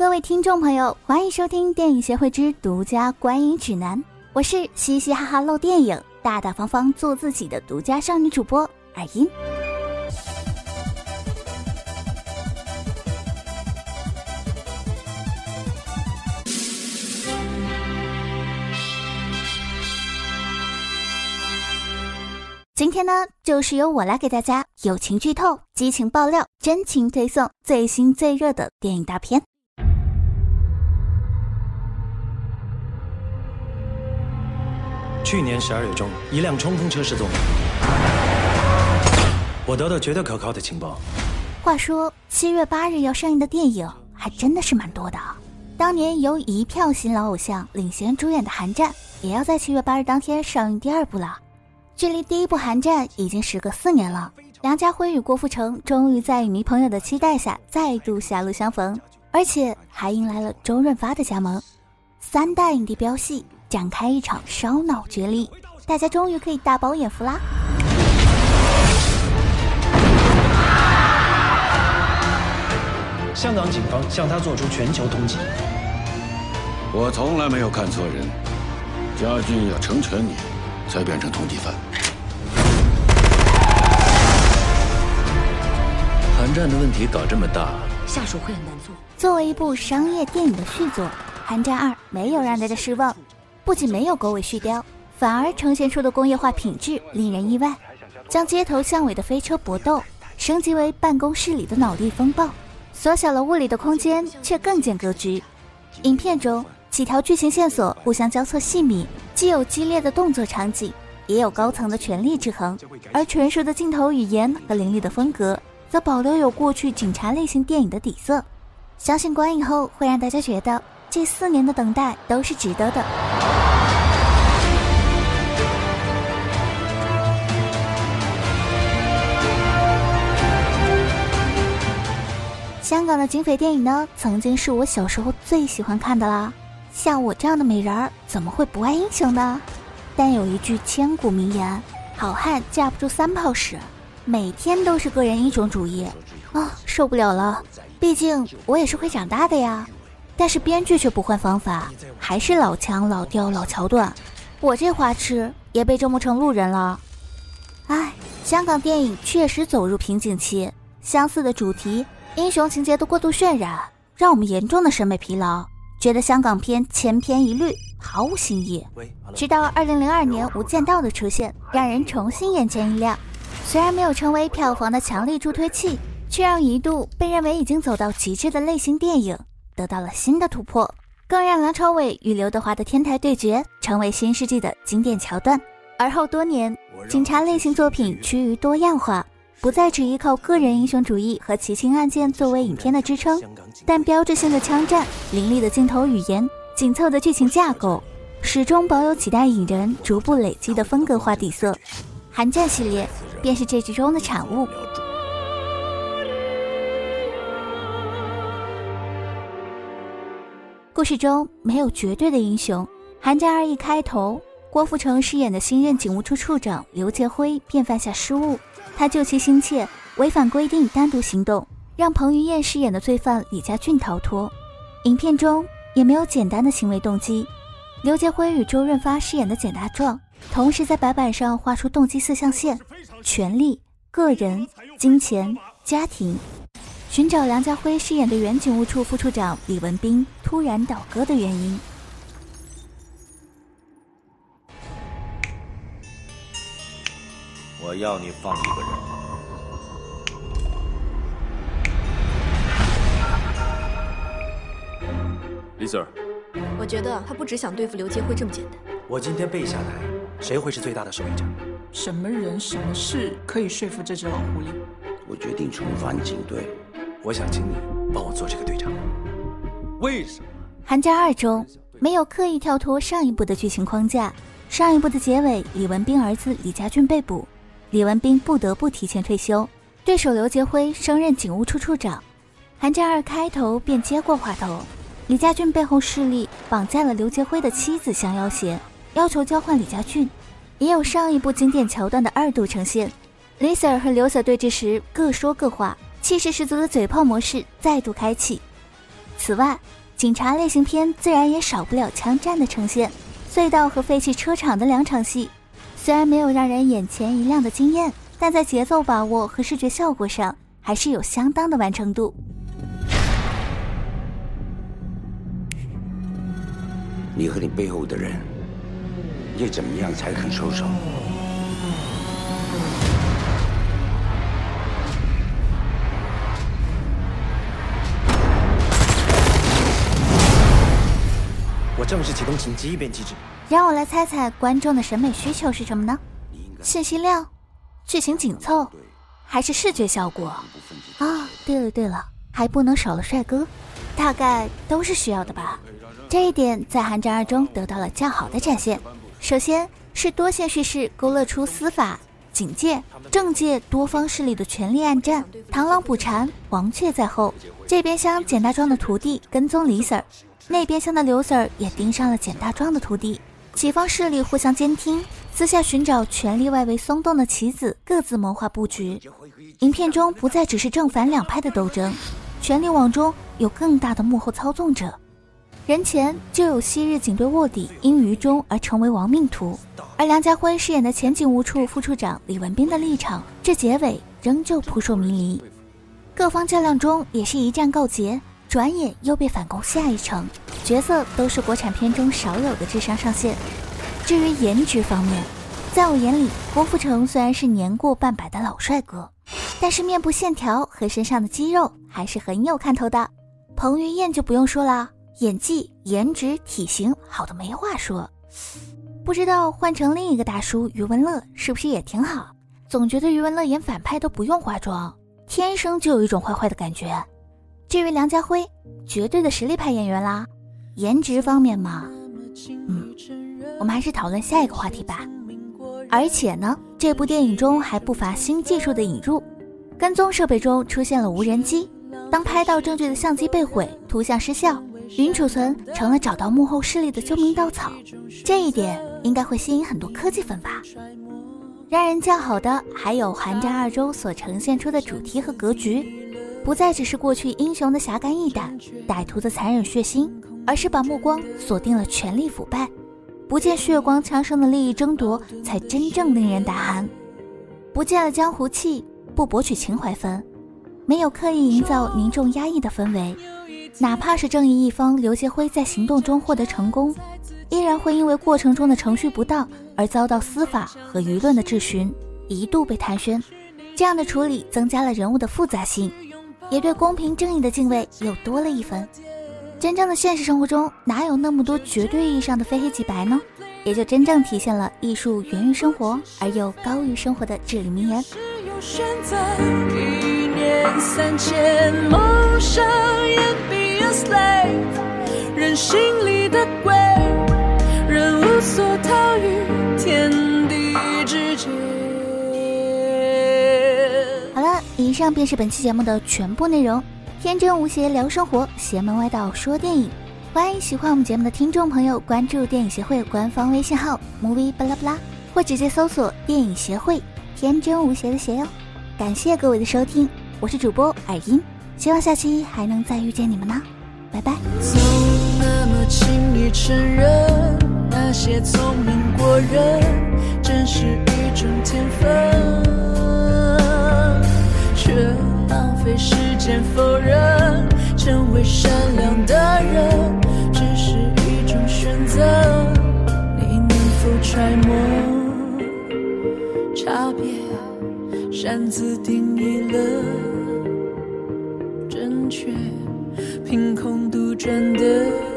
各位听众朋友，欢迎收听电影协会之独家观影指南。我是嘻嘻哈哈漏电影、大大方方做自己的独家少女主播尔音。今天呢，就是由我来给大家友情剧透、激情爆料、真情推送最新最热的电影大片。去年十二月中，一辆冲锋车失踪。我得到绝对可靠的情报。话说，七月八日要上映的电影还真的是蛮多的。当年由一票新老偶像领衔主演的《寒战》，也要在七月八日当天上映第二部了。距离第一部《寒战》已经时隔四年了，梁家辉与郭富城终于在影迷朋友的期待下再度狭路相逢，而且还迎来了周润发的加盟，三大影帝飙戏。展开一场烧脑决力，大家终于可以大饱眼福啦！香港警方向他做出全球通缉。我从来没有看错人，家俊要成全你，才变成通缉犯。寒战的问题搞这么大，下手会很难做。作为一部商业电影的续作，《寒战二》没有让大家失望。不仅没有狗尾续貂，反而呈现出的工业化品质令人意外，将街头巷尾的飞车搏斗升级为办公室里的脑力风暴，缩小了物理的空间，却更见格局。影片中几条剧情线索互相交错细密，既有激烈的动作场景，也有高层的权力制衡，而纯熟的镜头语言和凌厉的风格，则保留有过去警察类型电影的底色。相信观影后会让大家觉得这四年的等待都是值得的。香港的警匪电影呢，曾经是我小时候最喜欢看的啦。像我这样的美人儿，怎么会不爱英雄呢？但有一句千古名言：“好汉架不住三泡屎。”每天都是个人英雄主义啊，受不了了。毕竟我也是会长大的呀。但是编剧却不换方法，还是老腔老调老桥段。我这花痴也被折磨成路人了。唉，香港电影确实走入瓶颈期，相似的主题。英雄情节的过度渲染，让我们严重的审美疲劳，觉得香港片千篇一律，毫无新意。直到二零零二年《无间道》的出现，让人重新眼前一亮。虽然没有成为票房的强力助推器，却让一度被认为已经走到极致的类型电影得到了新的突破，更让梁朝伟与刘德华的天台对决成为新世纪的经典桥段。而后多年，警察类型作品趋于多样化。不再只依靠个人英雄主义和奇情案件作为影片的支撑，但标志性的枪战、凌厉的镜头语言、紧凑的剧情架构，始终保有几代影人逐步累积的风格化底色。寒战系列便是这之中的产物。故事中没有绝对的英雄。寒战二一开头，郭富城饰演的新任警务处处长刘杰辉便犯下失误。他救其心切，违反规定单独行动，让彭于晏饰演的罪犯李家俊逃脱。影片中也没有简单的行为动机。刘杰辉与周润发饰演的简大壮，同时在白板上画出动机四象限：权力、个人、金钱、家庭。寻找梁家辉饰演的原警务处副处长李文斌突然倒戈的原因。我要你放一个人，李 Sir。我觉得他不只想对付刘杰辉这么简单。我今天背下来，谁会是最大的受益者？什么人、什么事可以说服这只老狐狸？我决定重返警队。我想请你帮我做这个队长。为什么？《寒假二》中没有刻意跳脱上一部的剧情框架。上一部的结尾，李文斌儿子李家俊被捕。李文斌不得不提前退休，对手刘杰辉升任警务处处长。寒战二开头便接过话头，李家俊背后势力绑架了刘杰辉的妻子，相要挟，要求交换李家俊。也有上一部经典桥段的二度呈现，李 Sir 和刘 Sir 对峙时各说各话，气势十足的嘴炮模式再度开启。此外，警察类型片自然也少不了枪战的呈现。隧道和废弃车场的两场戏，虽然没有让人眼前一亮的惊艳，但在节奏把握和视觉效果上还是有相当的完成度。你和你背后的人，又怎么样才肯收手？正式启动紧急异变机制。让我来猜猜观众的审美需求是什么呢？信息量、剧情紧凑，还是视觉效果？啊，对了对了，还不能少了帅哥，大概都是需要的吧。这一点在《寒战二》中得到了较好的展现。首先是多线叙事勾勒出司法、警界、政界多方势力的权力暗战，螳螂捕蝉，黄雀在后。这边厢简大壮的徒弟跟踪李 Sir。那边厢的刘 Sir 也盯上了简大壮的徒弟，几方势力互相监听，私下寻找权力外围松动的棋子，各自谋划布局。影片中不再只是正反两派的斗争，权力网中有更大的幕后操纵者。人前就有昔日警队卧底因愚忠而成为亡命徒，而梁家辉饰演的前警务处副处长李文斌的立场，至结尾仍旧扑朔迷离。各方较量中也是一战告捷。转眼又被反攻下一城，角色都是国产片中少有的智商上限。至于颜值方面，在我眼里，郭富城虽然是年过半百的老帅哥，但是面部线条和身上的肌肉还是很有看头的。彭于晏就不用说了，演技、颜值、体型好的没话说。不知道换成另一个大叔余文乐是不是也挺好？总觉得余文乐演反派都不用化妆，天生就有一种坏坏的感觉。至于梁家辉，绝对的实力派演员啦。颜值方面嘛，嗯，我们还是讨论下一个话题吧。而且呢，这部电影中还不乏新技术的引入，跟踪设备中出现了无人机，当拍到证据的相机被毁，图像失效，云储存成了找到幕后势力的救命稻草。这一点应该会吸引很多科技粉吧。让人叫好的还有《寒战二》中所呈现出的主题和格局。不再只是过去英雄的侠肝义胆、歹徒的残忍血腥，而是把目光锁定了权力腐败，不见血光枪声的利益争夺，才真正令人胆寒。不见了江湖气，不博取情怀分，没有刻意营造凝重压抑的氛围，哪怕是正义一方刘杰辉在行动中获得成功，依然会因为过程中的程序不当而遭到司法和舆论的质询，一度被弹宣。这样的处理增加了人物的复杂性。也对公平正义的敬畏又多了一分。真正的现实生活中，哪有那么多绝对意义上的非黑即白呢？也就真正体现了艺术源于生活而又高于生活的至理名言。人心里的鬼，人无所逃于以上便是本期节目的全部内容。天真无邪聊生活，邪门歪道说电影。欢迎喜欢我们节目的听众朋友关注电影协会官方微信号 movie 巴拉巴拉，或直接搜索电影协会，天真无邪的邪哟。感谢各位的收听，我是主播耳音，希望下期还能再遇见你们呢，拜拜。那么轻易承认那些聪明过人，真是一种天分。却浪费时间否认，成为善良的人只是一种选择。你能否揣摩差别？擅自定义了正确，凭空杜撰的。